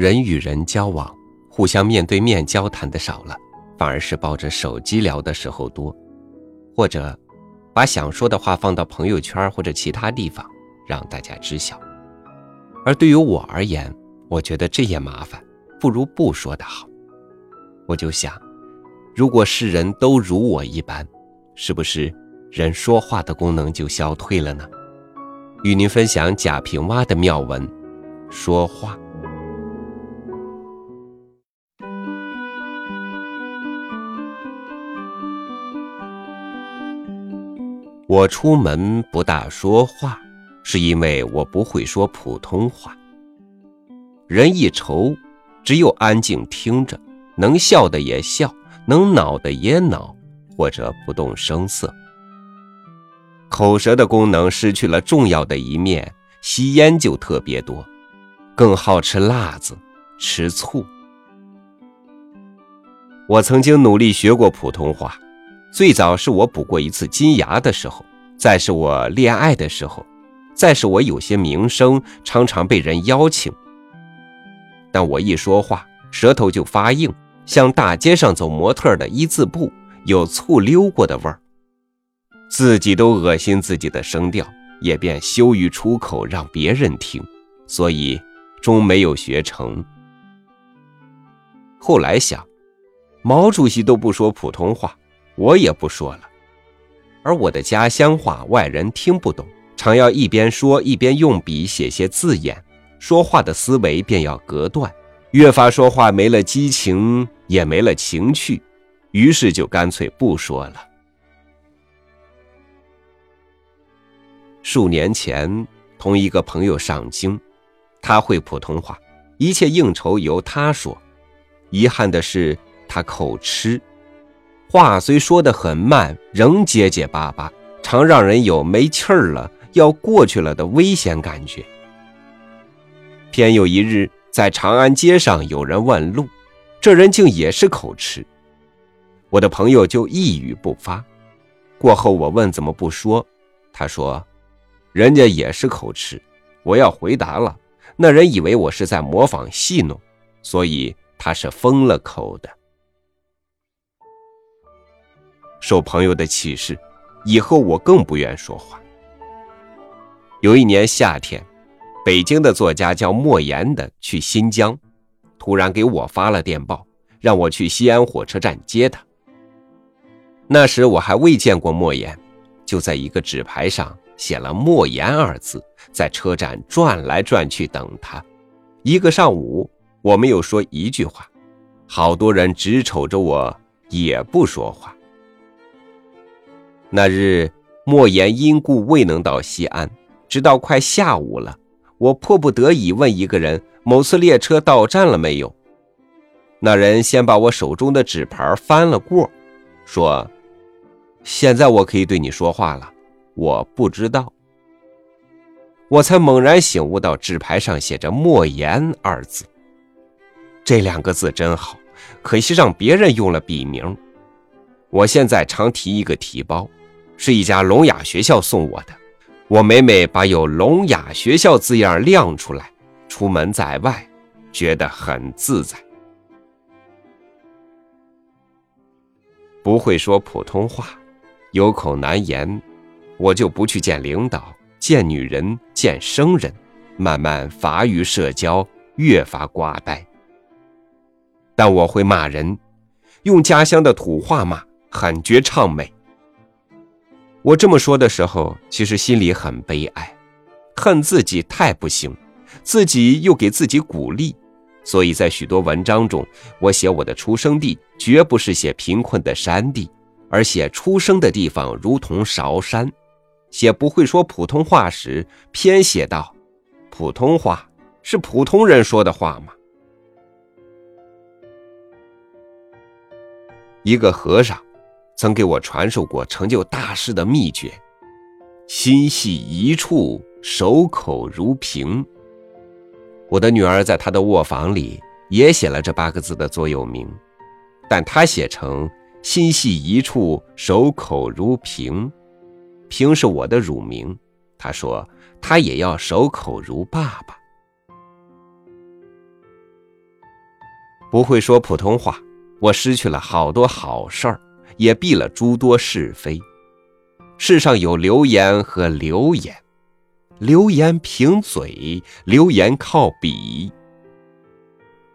人与人交往，互相面对面交谈的少了，反而是抱着手机聊的时候多，或者把想说的话放到朋友圈或者其他地方让大家知晓。而对于我而言，我觉得这也麻烦，不如不说的好。我就想，如果世人都如我一般，是不是人说话的功能就消退了呢？与您分享贾平凹的妙文：说话。我出门不大说话，是因为我不会说普通话。人一愁，只有安静听着，能笑的也笑，能恼的也恼，或者不动声色。口舌的功能失去了重要的一面，吸烟就特别多，更好吃辣子，吃醋。我曾经努力学过普通话。最早是我补过一次金牙的时候，再是我恋爱的时候，再是我有些名声，常常被人邀请。但我一说话，舌头就发硬，像大街上走模特的一字步，有醋溜过的味儿，自己都恶心自己的声调，也便羞于出口让别人听，所以终没有学成。后来想，毛主席都不说普通话。我也不说了，而我的家乡话外人听不懂，常要一边说一边用笔写些字眼，说话的思维便要隔断，越发说话没了激情，也没了情趣，于是就干脆不说了。数年前同一个朋友上京，他会普通话，一切应酬由他说，遗憾的是他口吃。话虽说得很慢，仍结结巴巴，常让人有没气儿了要过去了的危险感觉。偏有一日，在长安街上有人问路，这人竟也是口吃，我的朋友就一语不发。过后我问怎么不说，他说：“人家也是口吃。”我要回答了，那人以为我是在模仿戏弄，所以他是封了口的。受朋友的启示，以后我更不愿说话。有一年夏天，北京的作家叫莫言的去新疆，突然给我发了电报，让我去西安火车站接他。那时我还未见过莫言，就在一个纸牌上写了“莫言”二字，在车站转来转去等他。一个上午，我没有说一句话，好多人直瞅着我，也不说话。那日，莫言因故未能到西安，直到快下午了，我迫不得已问一个人：“某次列车到站了没有？”那人先把我手中的纸牌翻了过，说：“现在我可以对你说话了，我不知道。”我才猛然醒悟到，纸牌上写着“莫言”二字，这两个字真好，可惜让别人用了笔名。我现在常提一个提包。是一家聋哑学校送我的，我每每把有“聋哑学校”字样亮出来，出门在外，觉得很自在。不会说普通话，有口难言，我就不去见领导、见女人、见生人，慢慢乏于社交，越发瓜呆。但我会骂人，用家乡的土话骂，很觉畅美。我这么说的时候，其实心里很悲哀，恨自己太不行，自己又给自己鼓励，所以在许多文章中，我写我的出生地，绝不是写贫困的山地，而写出生的地方如同韶山。写不会说普通话时，偏写道：“普通话是普通人说的话吗？”一个和尚。曾给我传授过成就大事的秘诀：心系一处，守口如瓶。我的女儿在她的卧房里也写了这八个字的座右铭，但她写成“心系一处，守口如瓶”，瓶是我的乳名。她说她也要守口如爸爸。不会说普通话，我失去了好多好事儿，也避了诸多是非。世上有流言和流言，流言凭嘴，流言靠笔。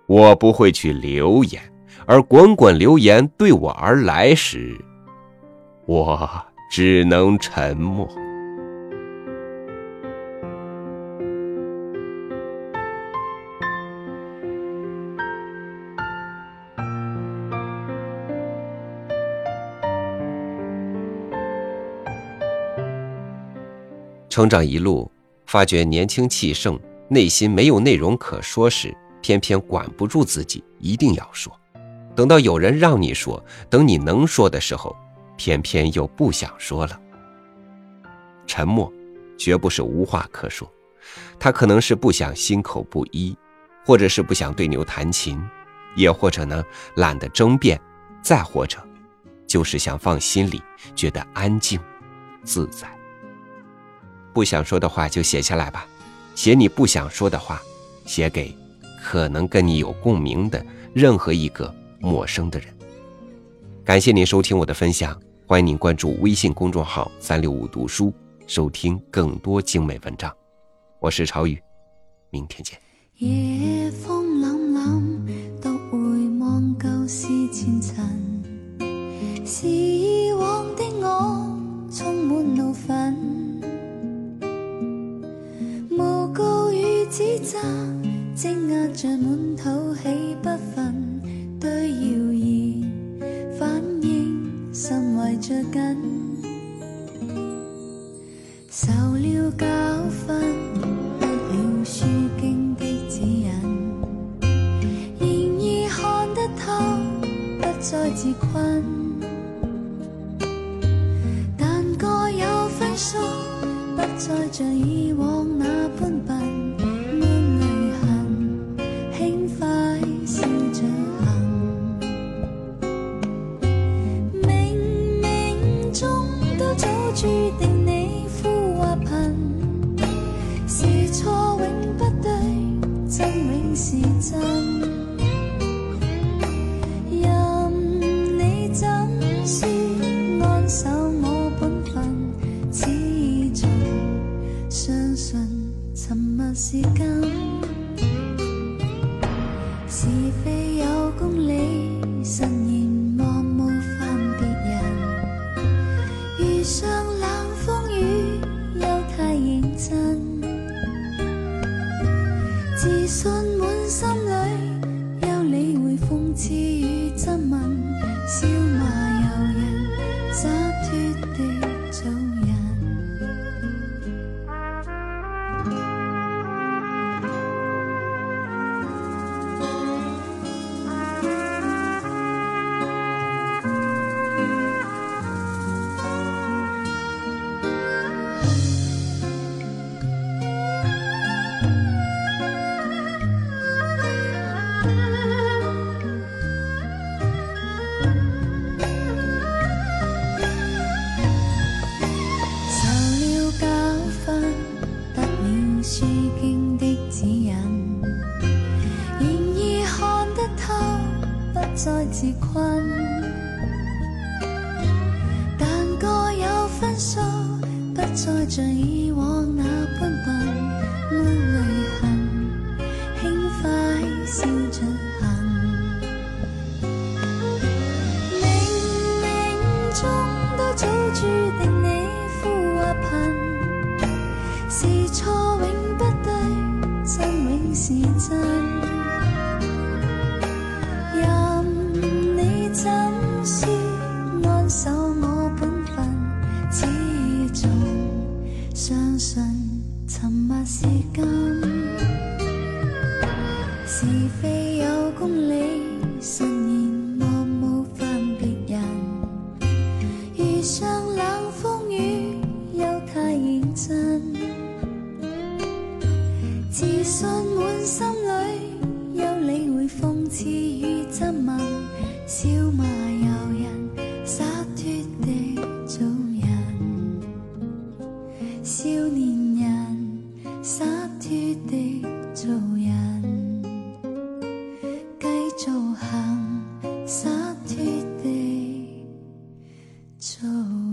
我不会去流言，而滚滚流言对我而来时，我只能沉默。成长一路，发觉年轻气盛，内心没有内容可说时，偏偏管不住自己，一定要说。等到有人让你说，等你能说的时候，偏偏又不想说了。沉默，绝不是无话可说，他可能是不想心口不一，或者是不想对牛弹琴，也或者呢懒得争辩，再或者，就是想放心里，觉得安静，自在。不想说的话就写下来吧，写你不想说的话，写给可能跟你有共鸣的任何一个陌生的人。感谢您收听我的分享，欢迎您关注微信公众号“三六五读书”，收听更多精美文章。我是朝雨，明天见。着紧，受了教训，得了书经的指引，然而看得透，不再自困，但各有分数，不再像以往那般笨。生永是真。再自困，但各有分数，不再像以往那般笨，抹泪痕，轻快笑着行。冥冥中都早注定你富或贫，是错永不对，真永是真。是金，是非有公理，慎言莫冒犯别人。遇上冷风雨，又太认真，自信满心里，又理会讽刺与质问，笑骂 so